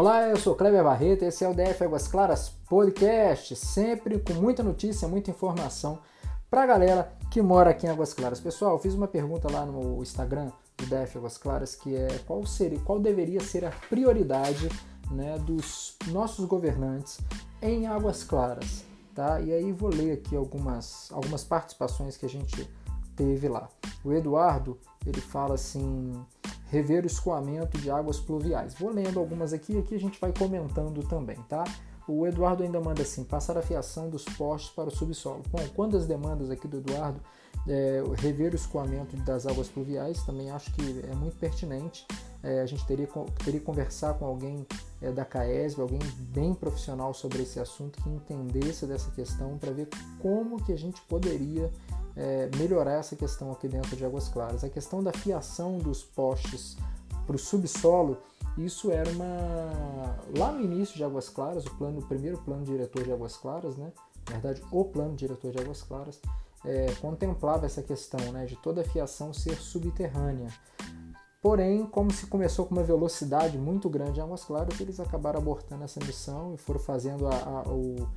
Olá, eu sou Kleber Barreto, esse é o DF Águas Claras Podcast, sempre com muita notícia, muita informação para a galera que mora aqui em Águas Claras. Pessoal, fiz uma pergunta lá no Instagram do DF Águas Claras, que é qual seria, qual deveria ser a prioridade né, dos nossos governantes em Águas Claras, tá? E aí vou ler aqui algumas, algumas participações que a gente teve lá. O Eduardo, ele fala assim, rever o escoamento de águas pluviais. Vou lendo algumas aqui e aqui a gente vai comentando também, tá? O Eduardo ainda manda assim, passar a fiação dos postes para o subsolo. Bom, quando as demandas aqui do Eduardo, é, rever o escoamento das águas pluviais, também acho que é muito pertinente. É, a gente teria, teria que conversar com alguém é, da CAESB, alguém bem profissional sobre esse assunto, que entendesse dessa questão para ver como que a gente poderia é, melhorar essa questão aqui dentro de Águas Claras. A questão da fiação dos postes para o subsolo, isso era uma. Lá no início de Águas Claras, o, plano, o primeiro plano diretor de Águas Claras, né? na verdade, o plano diretor de Águas Claras, é, contemplava essa questão né, de toda a fiação ser subterrânea. Porém, como se começou com uma velocidade muito grande em Águas Claras, eles acabaram abortando essa missão e foram fazendo a, a, o,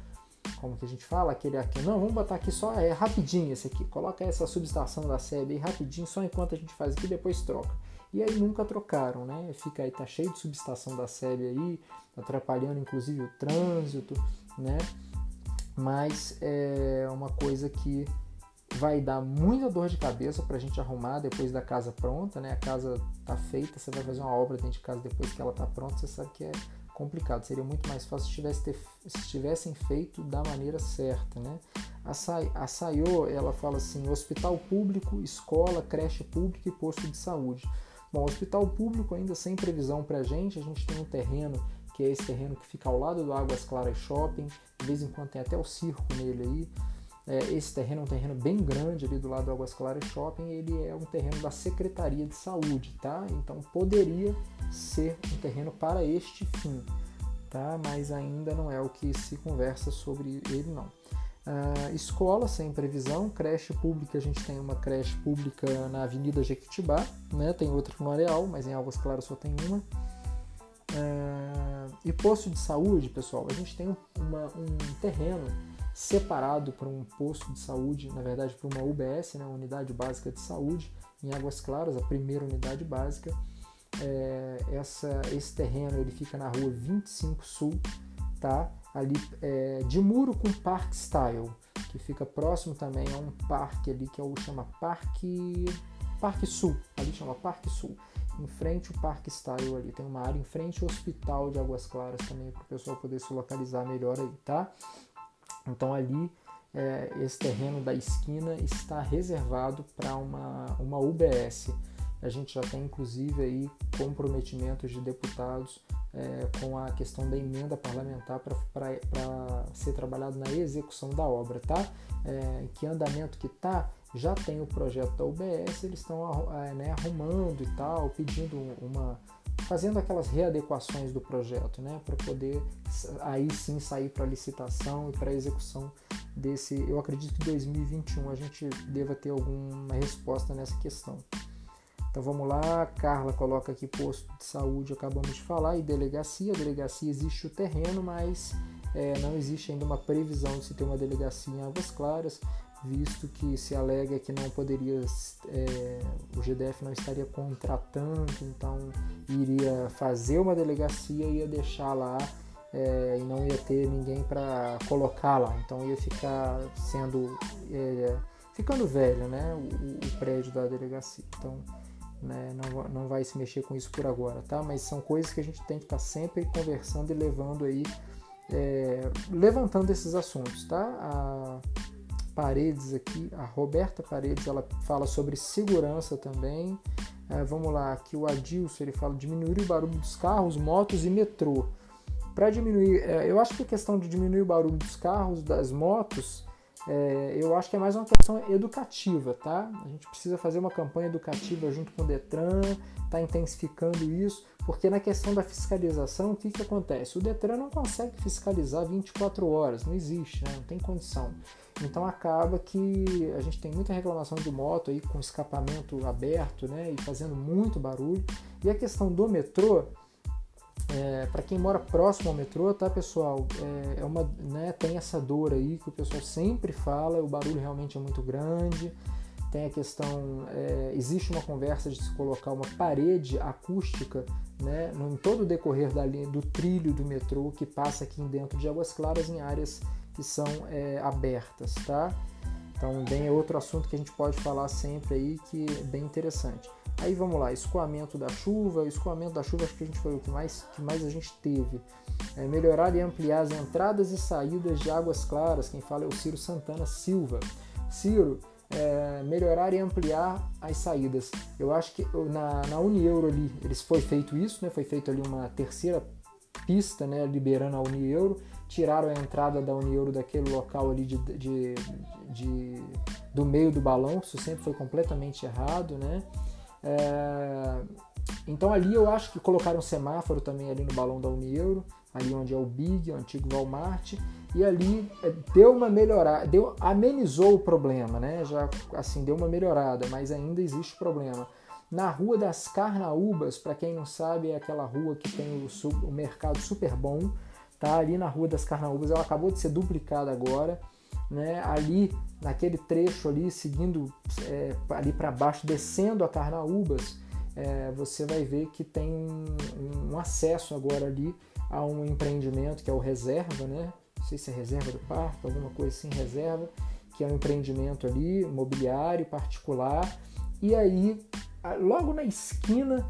como que a gente fala, aquele aqui, não, vamos botar aqui só, é rapidinho esse aqui, coloca essa subestação da SEB aí rapidinho, só enquanto a gente faz aqui, depois troca. E aí nunca trocaram, né? Fica aí, tá cheio de subestação da SEB aí, atrapalhando inclusive o trânsito, né? Mas é uma coisa que vai dar muita dor de cabeça para a gente arrumar depois da casa pronta, né? A casa tá feita, você vai fazer uma obra dentro de casa depois que ela tá pronta, você sabe que é complicado. Seria muito mais fácil se, tivesse ter, se tivessem feito da maneira certa, né? A, Say, a Sayô, ela fala assim, hospital público, escola, creche pública e posto de saúde. Bom, hospital público ainda sem previsão para a gente, a gente tem um terreno que é esse terreno que fica ao lado do Águas Claras Shopping, de vez em quando tem até o circo nele aí. É, esse terreno é um terreno bem grande ali do lado do Águas Claras Shopping, ele é um terreno da Secretaria de Saúde, tá? Então poderia ser um terreno para este fim, tá? Mas ainda não é o que se conversa sobre ele não. Uh, escola sem previsão, creche pública, a gente tem uma creche pública na Avenida Jequitibá, né? tem outra no Areal, mas em Águas Claras só tem uma. Uh, e posto de saúde, pessoal, a gente tem uma, um terreno separado para um posto de saúde, na verdade para uma UBS, né, Unidade Básica de Saúde, em Águas Claras, a primeira unidade básica. É, essa, esse terreno ele fica na rua 25 Sul, tá? ali é, de muro com Park Style, que fica próximo também a um parque ali que é o chama Parque Parque Sul, ali chama Parque Sul. Em frente o Parque Style ali, tem uma área em frente ao Hospital de Águas Claras também para o pessoal poder se localizar melhor aí, tá? Então ali é, esse terreno da esquina está reservado para uma, uma UBS. A gente já tem inclusive aí comprometimentos de deputados é, com a questão da emenda parlamentar para ser trabalhado na execução da obra, tá? É, que andamento que tá? Já tem o projeto da UBS, eles estão é, né, arrumando e tal, pedindo uma, fazendo aquelas readequações do projeto, né, para poder aí sim sair para licitação e para execução desse. Eu acredito que 2021 a gente deva ter alguma resposta nessa questão. Então vamos lá, Carla coloca aqui posto de saúde, acabamos de falar, e delegacia. Delegacia existe o terreno, mas é, não existe ainda uma previsão de se ter uma delegacia em Águas Claras visto que se alega que não poderia, é, o GDF não estaria contratando, então iria fazer uma delegacia e ia deixar lá é, e não ia ter ninguém para colocar lá, então ia ficar sendo, é, ficando velho, né, o, o, prédio da delegacia, então né, não, não vai se mexer com isso por agora, tá? Mas são coisas que a gente tem que estar tá sempre conversando e levando aí, é, levantando esses assuntos, tá? A, Paredes aqui, a Roberta Paredes, ela fala sobre segurança também. É, vamos lá, aqui o Adilson, ele fala diminuir o barulho dos carros, motos e metrô. Para diminuir, é, eu acho que a questão de diminuir o barulho dos carros, das motos, é, eu acho que é mais uma questão educativa, tá? A gente precisa fazer uma campanha educativa junto com o Detran, tá intensificando isso, porque na questão da fiscalização, o que, que acontece? O Detran não consegue fiscalizar 24 horas, não existe, né? não tem condição. Então acaba que a gente tem muita reclamação de moto aí com escapamento aberto, né, e fazendo muito barulho. E a questão do metrô, É, para quem mora próximo ao metrô, tá pessoal? É, é, uma, né, tem essa dor aí que o pessoal sempre fala, o barulho realmente é muito grande. Tem a questão, é, existe uma conversa de se colocar uma parede acústica né, em todo o decorrer da linha, do trilho do metrô que passa aqui dentro de Águas Claras em áreas que são é, abertas, tá? Então, bem, é outro assunto que a gente pode falar sempre aí que é bem interessante. Aí vamos lá, escoamento da chuva. Escoamento da chuva acho que a gente foi o que mais, que mais a gente teve. É melhorar e ampliar as entradas e saídas de águas claras. Quem fala é o Ciro Santana Silva. Ciro, é, melhorar e ampliar as saídas. Eu acho que na, na Unieuro ali, eles foi feito isso, né? Foi feito ali uma terceira pista, né? Liberando a Unieuro tiraram a entrada da Unieuro daquele local ali de, de, de, do meio do balão, isso sempre foi completamente errado, né? É, então ali eu acho que colocaram um semáforo também ali no balão da Unieuro, ali onde é o Big, o antigo Walmart, e ali é, deu uma melhorada, deu, amenizou o problema, né? Já assim, deu uma melhorada, mas ainda existe problema. Na Rua das Carnaúbas, para quem não sabe, é aquela rua que tem o, o mercado super bom, tá? Ali na Rua das Carnaúbas, ela acabou de ser duplicada agora, né? Ali naquele trecho ali, seguindo é, ali para baixo, descendo a Carnaúbas, é, você vai ver que tem um, um, acesso agora ali a um empreendimento que é o Reserva, né? Não sei se é Reserva do Parque, alguma coisa assim, Reserva, que é um empreendimento ali, imobiliário, particular. E aí, logo na esquina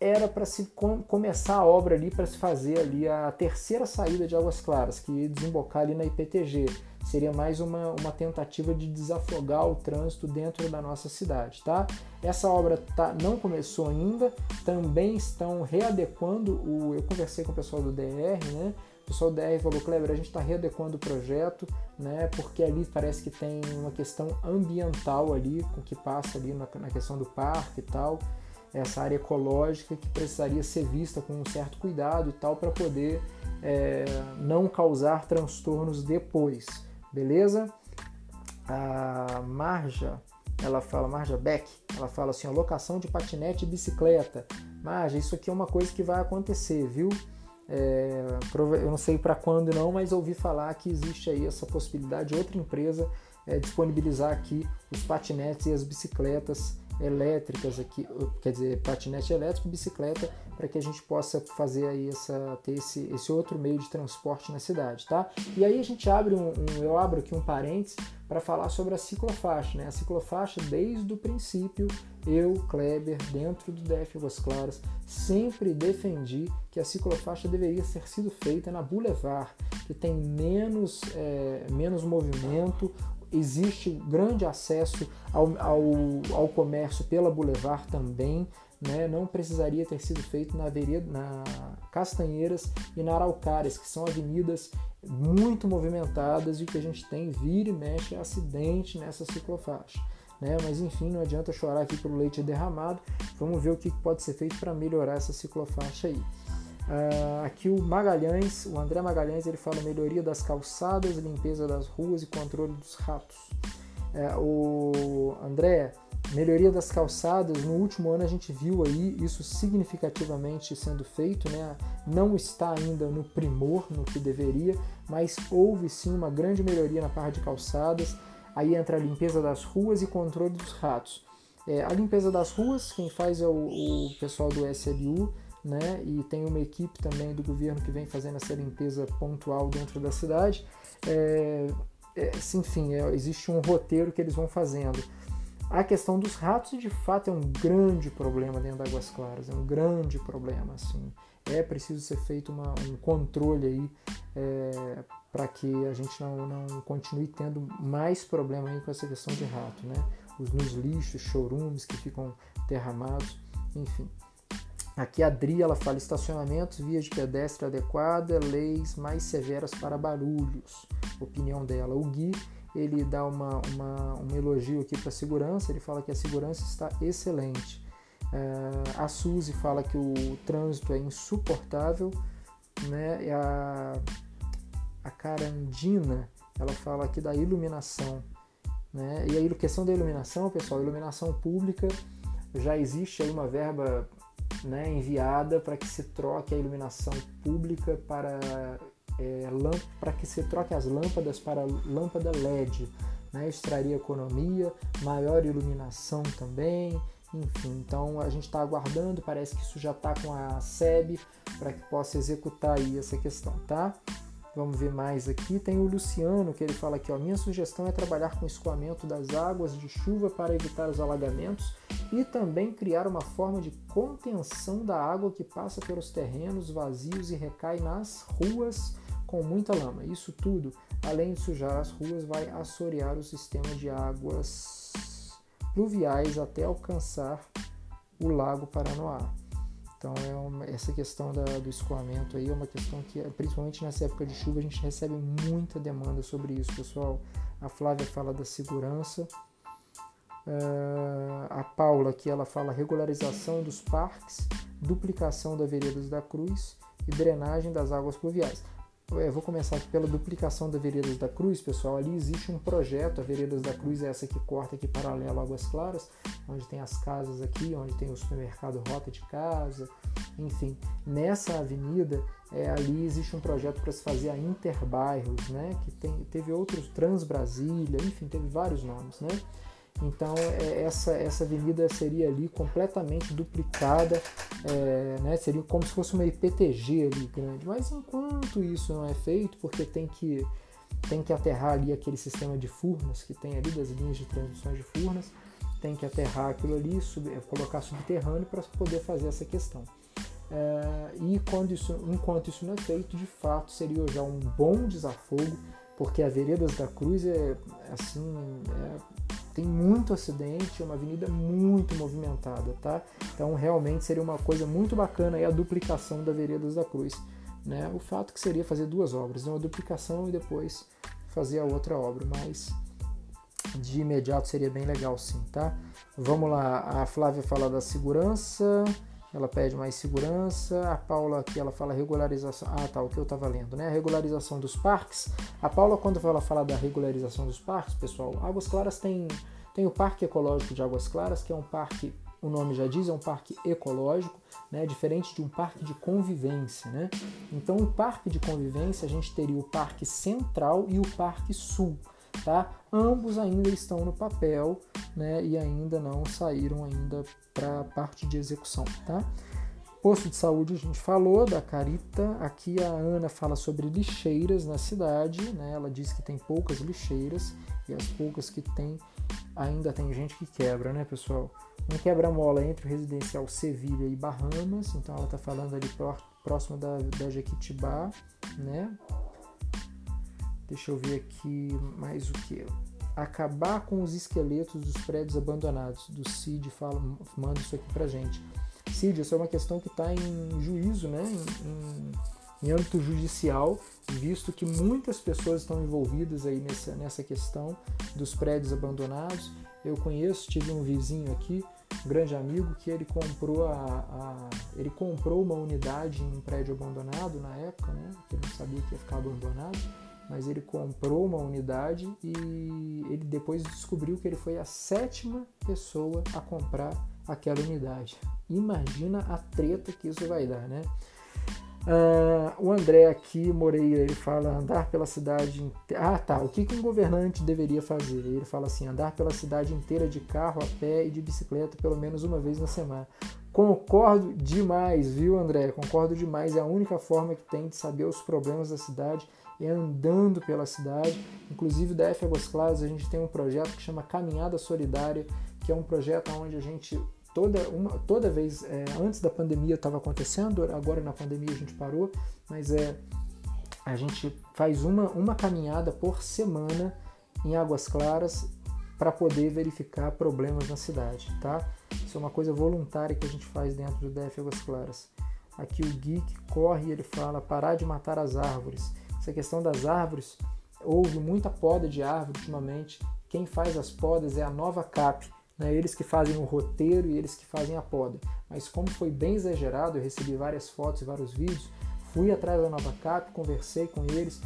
era para se com, começar a obra ali para se fazer ali a terceira saída de Águas Claras, que ia desembocar ali na IPTG. Seria mais uma, uma tentativa de desafogar o trânsito dentro da nossa cidade, tá? Essa obra tá, não começou ainda, também estão readequando o. Eu conversei com o pessoal do DR, né? O pessoal do DR falou, Kleber, a gente está readequando o projeto, né? Porque ali parece que tem uma questão ambiental ali, com que passa ali na, na questão do parque e tal essa área ecológica que precisaria ser vista com um certo cuidado e tal para poder é, não causar transtornos depois, beleza? A Marja, ela fala, Marja Beck, ela fala assim, a locação de patinete e bicicleta. Marja, isso aqui é uma coisa que vai acontecer, viu? É, eu não sei para quando não, mas ouvi falar que existe aí essa possibilidade de outra empresa é, disponibilizar aqui os patinetes e as bicicletas elétricas aqui, quer dizer, patinete elétrico, bicicleta, para que a gente possa fazer aí essa, ter esse, esse outro meio de transporte na cidade, tá? E aí a gente abre um, um eu abro aqui um parênteses para falar sobre a ciclofaixa, né? A ciclofaixa, desde o princípio, eu, Kleber, dentro do DF Águas Claras, sempre defendi que a ciclofaixa deveria ser sido feita na Boulevard, que tem menos, é, menos movimento, existe grande acesso ao, ao, ao comércio pela Boulevard também, né? não precisaria ter sido feito na, avenida, na Castanheiras e na Araucárias, que são avenidas muito movimentadas e que a gente tem vira e mexe acidente nessa ciclofaixa. Né? Mas enfim, não adianta chorar aqui pelo leite derramado. Vamos ver o que pode ser feito para melhorar essa ciclofaixa aí. Uh, aqui o Magalhães, o André Magalhães, ele fala melhoria das calçadas, limpeza das ruas e controle dos ratos. Uh, o André, melhoria das calçadas, no último ano a gente viu aí isso significativamente sendo feito, né? não está ainda no primor, no que deveria, mas houve sim uma grande melhoria na parte de calçadas. Aí entra a limpeza das ruas e controle dos ratos. É, a limpeza das ruas, quem faz é o, o pessoal do SLU, né? E tem uma equipe também do governo que vem fazendo essa limpeza pontual dentro da cidade. É, é, enfim, é, existe um roteiro que eles vão fazendo. A questão dos ratos, de fato, é um grande problema dentro da Águas Claras, é um grande problema, assim. É preciso ser feito uma, um controle aí é, para que a gente não, não continue tendo mais problema aí com essa questão de rato, né? Os nos lixos, chorumes que ficam derramados, enfim. Aqui a Adri ela fala estacionamentos, vias de pedestre adequada, leis mais severas para barulhos. Opinião dela. O Gui ele dá uma, uma um elogio aqui para a segurança, ele fala que a segurança está excelente. Uh, a Suzy fala que o trânsito é insuportável, né? E a, a Carandina ela fala aqui da iluminação, né? E a questão da iluminação, pessoal, iluminação pública já existe aí uma verba né, enviada para que se troque a iluminação pública para é, para que se troque as lâmpadas para lâmpada LED. Né? Isso traria economia, maior iluminação também, enfim. Então a gente está aguardando, parece que isso já está com a SEB para que possa executar aí essa questão, tá? Vamos ver mais aqui. Tem o Luciano que ele fala aqui, ó, minha sugestão é trabalhar com escoamento das águas de chuva para evitar os alagamentos e também criar uma forma de contenção da água que passa pelos terrenos vazios e recai nas ruas com muita lama. Isso tudo, além de sujar as ruas, vai assorear o sistema de águas pluviais até alcançar o Lago Paranoá. Então, é uma, essa questão da, do escoamento aí é uma questão que, principalmente nessa época de chuva, a gente recebe muita demanda sobre isso, pessoal. A Flávia fala da segurança. Uh, a Paula aqui ela fala regularização dos parques, duplicação da Veredas da Cruz e drenagem das águas pluviais. Eu vou começar aqui pela duplicação da Veredas da Cruz, pessoal. Ali existe um projeto, a Veredas da Cruz é essa que corta aqui paralelo Águas Claras, onde tem as casas aqui, onde tem o supermercado Rota de Casa, enfim. Nessa avenida, é, ali existe um projeto para se fazer a Interbairros, né? Que tem, teve outros, Trans Brasília, enfim, teve vários nomes, né? Então é, essa, essa avenida seria ali completamente duplicada, é, né? seria como se fosse uma IPTG ali grande. Mas enquanto isso não é feito, porque tem que, tem que aterrar ali aquele sistema de furnas que tem ali das linhas de transmissão de furnas, tem que aterrar aquilo ali, sub, colocar subterrâneo para poder fazer essa questão. É, e quando isso, enquanto isso não é feito, de fato seria já um bom desafogo, porque a Veredas da Cruz é assim, é, tem muito acidente, é uma avenida muito movimentada, tá? Então realmente seria uma coisa muito bacana aí a duplicação da Veredas da Cruz, né? O fato que seria fazer duas obras, né? uma duplicação e depois fazer a outra obra, mas de imediato seria bem legal sim, tá? Vamos lá, a Flávia fala da segurança, ela pede mais segurança. A Paula aqui ela fala regularização. Ah, tá, o que eu estava lendo, né? A regularização dos parques. A Paula, quando ela fala da regularização dos parques, pessoal, Águas Claras tem, tem o Parque Ecológico de Águas Claras, que é um parque, o nome já diz, é um parque ecológico, né? Diferente de um parque de convivência, né? Então, o parque de convivência, a gente teria o Parque Central e o Parque Sul tá? Ambos ainda estão no papel, né? E ainda não saíram ainda para a parte de execução, tá? Posto de saúde a gente falou da Carita. Aqui a Ana fala sobre lixeiras na cidade, né? Ela diz que tem poucas lixeiras e as poucas que tem ainda tem gente que quebra, né, pessoal? Um quebra-mola entre o residencial Sevilha e Bahamas, então ela está falando ali próximo da, da Jequitibá, né? Deixa eu ver aqui mais o que. Acabar com os esqueletos dos prédios abandonados. Do CID fala, manda isso aqui pra gente. CID, isso é uma questão que está em juízo, né? Em, em, em, âmbito judicial, visto que muitas pessoas estão envolvidas aí nessa, nessa questão dos prédios abandonados. Eu conheço, tive um vizinho aqui, um grande amigo, que ele comprou a, a, ele comprou uma unidade em um prédio abandonado na época, né? Ele não sabia que ia ficar abandonado mas ele comprou uma unidade e ele depois descobriu que ele foi a sétima pessoa a comprar aquela unidade. Imagina a treta que isso vai dar, né? Uh, o André aqui, Moreira, ele fala andar pela cidade inteira. Ah, tá. O que, que um governante deveria fazer? Ele fala assim: andar pela cidade inteira de carro, a pé e de bicicleta pelo menos uma vez na semana. Concordo demais, viu, André? Concordo demais. É a única forma que tem de saber os problemas da cidade é andando pela cidade. Inclusive, da F Águas Claras, a gente tem um projeto que chama Caminhada Solidária, que é um projeto onde a gente, toda, uma, toda vez, é, antes da pandemia estava acontecendo, agora na pandemia a gente parou, mas é, a gente faz uma, uma caminhada por semana em Águas Claras para poder verificar problemas na cidade, tá? Isso é uma coisa voluntária que a gente faz dentro do DF Águas Claras. Aqui o Geek corre e ele fala parar de matar as árvores essa questão das árvores, houve muita poda de árvore ultimamente. Quem faz as podas é a nova CAP, né? eles que fazem o roteiro e eles que fazem a poda. Mas como foi bem exagerado, eu recebi várias fotos e vários vídeos, fui atrás da nova CAP, conversei com eles,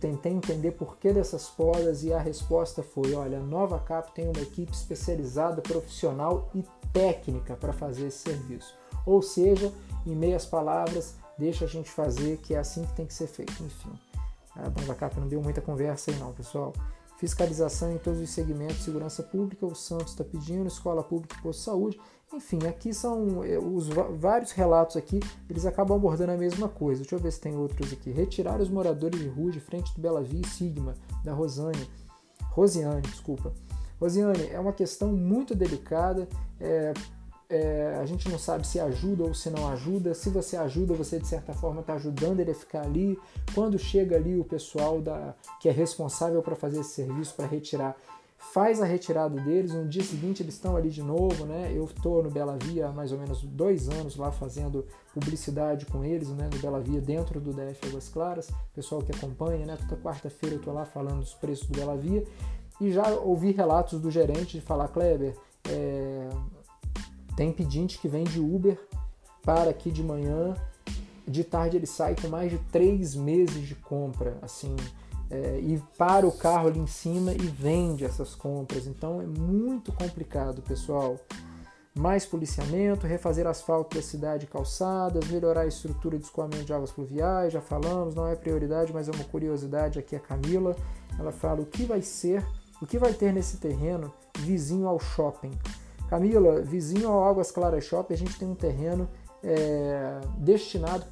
tentei entender por que dessas podas e a resposta foi: olha, a nova CAP tem uma equipe especializada, profissional e técnica para fazer esse serviço. Ou seja, em meias palavras, deixa a gente fazer, que é assim que tem que ser feito. Enfim, a Dona Cap não deu muita conversa aí não, pessoal. Fiscalização em todos os segmentos, segurança pública, o Santos está pedindo, escola pública e posto de saúde. Enfim, aqui são eh, os vários relatos aqui, eles acabam abordando a mesma coisa. Deixa eu ver se tem outros aqui. Retirar os moradores de rua de frente do Bela e Sigma, da Rosane. Rosiane, desculpa. Rosiane, é uma questão muito delicada. É, é, a gente não sabe se ajuda ou se não ajuda. Se você ajuda, você de certa forma está ajudando ele a ficar ali. Quando chega ali o pessoal da, que é responsável para fazer esse serviço, para retirar, faz a retirada deles. No dia seguinte eles estão ali de novo, né? Eu estou no Bela Via há mais ou menos dois anos lá fazendo publicidade com eles, né? No Bela Via dentro do DF Águas Claras. Pessoal que acompanha, né? Toda quarta-feira eu estou lá falando dos preços do Bela Via. E já ouvi relatos do gerente de falar, Kleber, é, tem pedinte que vem de Uber para aqui de manhã, de tarde ele sai com mais de três meses de compra, assim, é, e para o carro ali em cima e vende essas compras. Então é muito complicado, pessoal. Mais policiamento, refazer asfalto da cidade e calçadas, melhorar a estrutura de escoamento de águas pluviais, já falamos, não é prioridade, mas é uma curiosidade aqui a Camila. Ela fala o que vai ser, o que vai ter nesse terreno vizinho ao shopping. Camila, vizinho ao Águas Claras Shopping, a gente tem um terreno é, destinado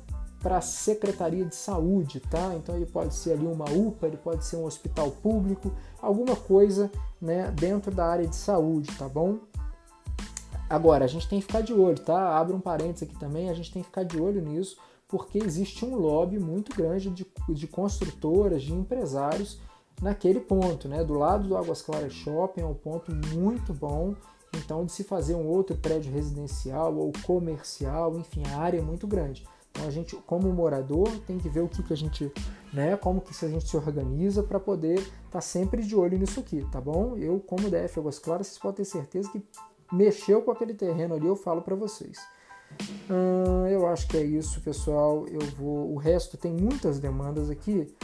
para a Secretaria de Saúde, tá? Então ele pode ser ali uma UPA, ele pode ser um hospital público, alguma coisa né, dentro da área de saúde, tá bom? Agora, a gente tem que ficar de olho, tá? Abre um parênteses aqui também, a gente tem que ficar de olho nisso, porque existe um lobby muito grande de, de construtoras, de empresários naquele ponto, né? Do lado do Águas Claras Shopping é um ponto muito bom então, de se fazer um outro prédio residencial ou comercial, enfim, a área é muito grande. Então, a gente, como morador, tem que ver o que, que a gente, né, como que a gente se organiza para poder estar tá sempre de olho nisso aqui, tá bom? Eu, como DF Águas Claras, vocês podem ter certeza que mexeu com aquele terreno ali, eu falo para vocês. Hum, eu acho que é isso, pessoal. Eu vou. O resto tem muitas demandas aqui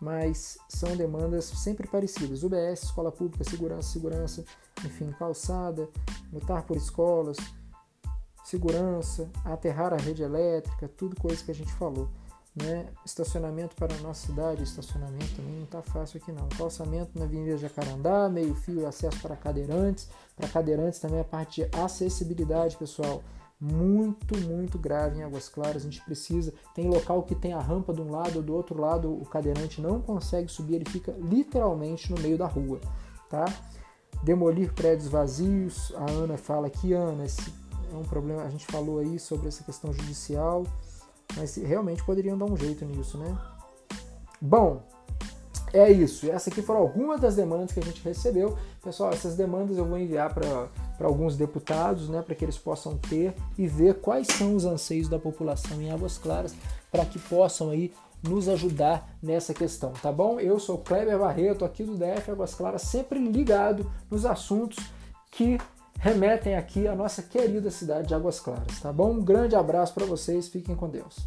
mas são demandas sempre parecidas. UBS, escola pública, segurança, segurança, enfim, calçada, lutar por escolas, segurança, aterrar a rede elétrica, tudo coisa que a gente falou. Né? Estacionamento para a nossa cidade, estacionamento também não está fácil aqui não. Calçamento na Avenida Jacarandá, meio fio acesso para cadeirantes. Para cadeirantes também a parte de acessibilidade, pessoal muito, muito grave em Águas Claras. A gente precisa. Tem local que tem a rampa de um lado, do outro lado o cadeirante não consegue subir, ele fica literalmente no meio da rua, tá? Demolir prédios vazios. A Ana fala aqui, Ana, esse é um problema. A gente falou aí sobre essa questão judicial, mas realmente poderiam dar um jeito nisso, né? Bom, é isso. Essas aqui foram algumas das demandas que a gente recebeu. Pessoal, essas demandas eu vou enviar para alguns deputados, né, para que eles possam ter e ver quais são os anseios da população em Águas Claras, para que possam aí nos ajudar nessa questão, tá bom? Eu sou Kleber Barreto, aqui do DF Águas Claras, sempre ligado nos assuntos que remetem aqui à nossa querida cidade de Águas Claras, tá bom? Um grande abraço para vocês, fiquem com Deus.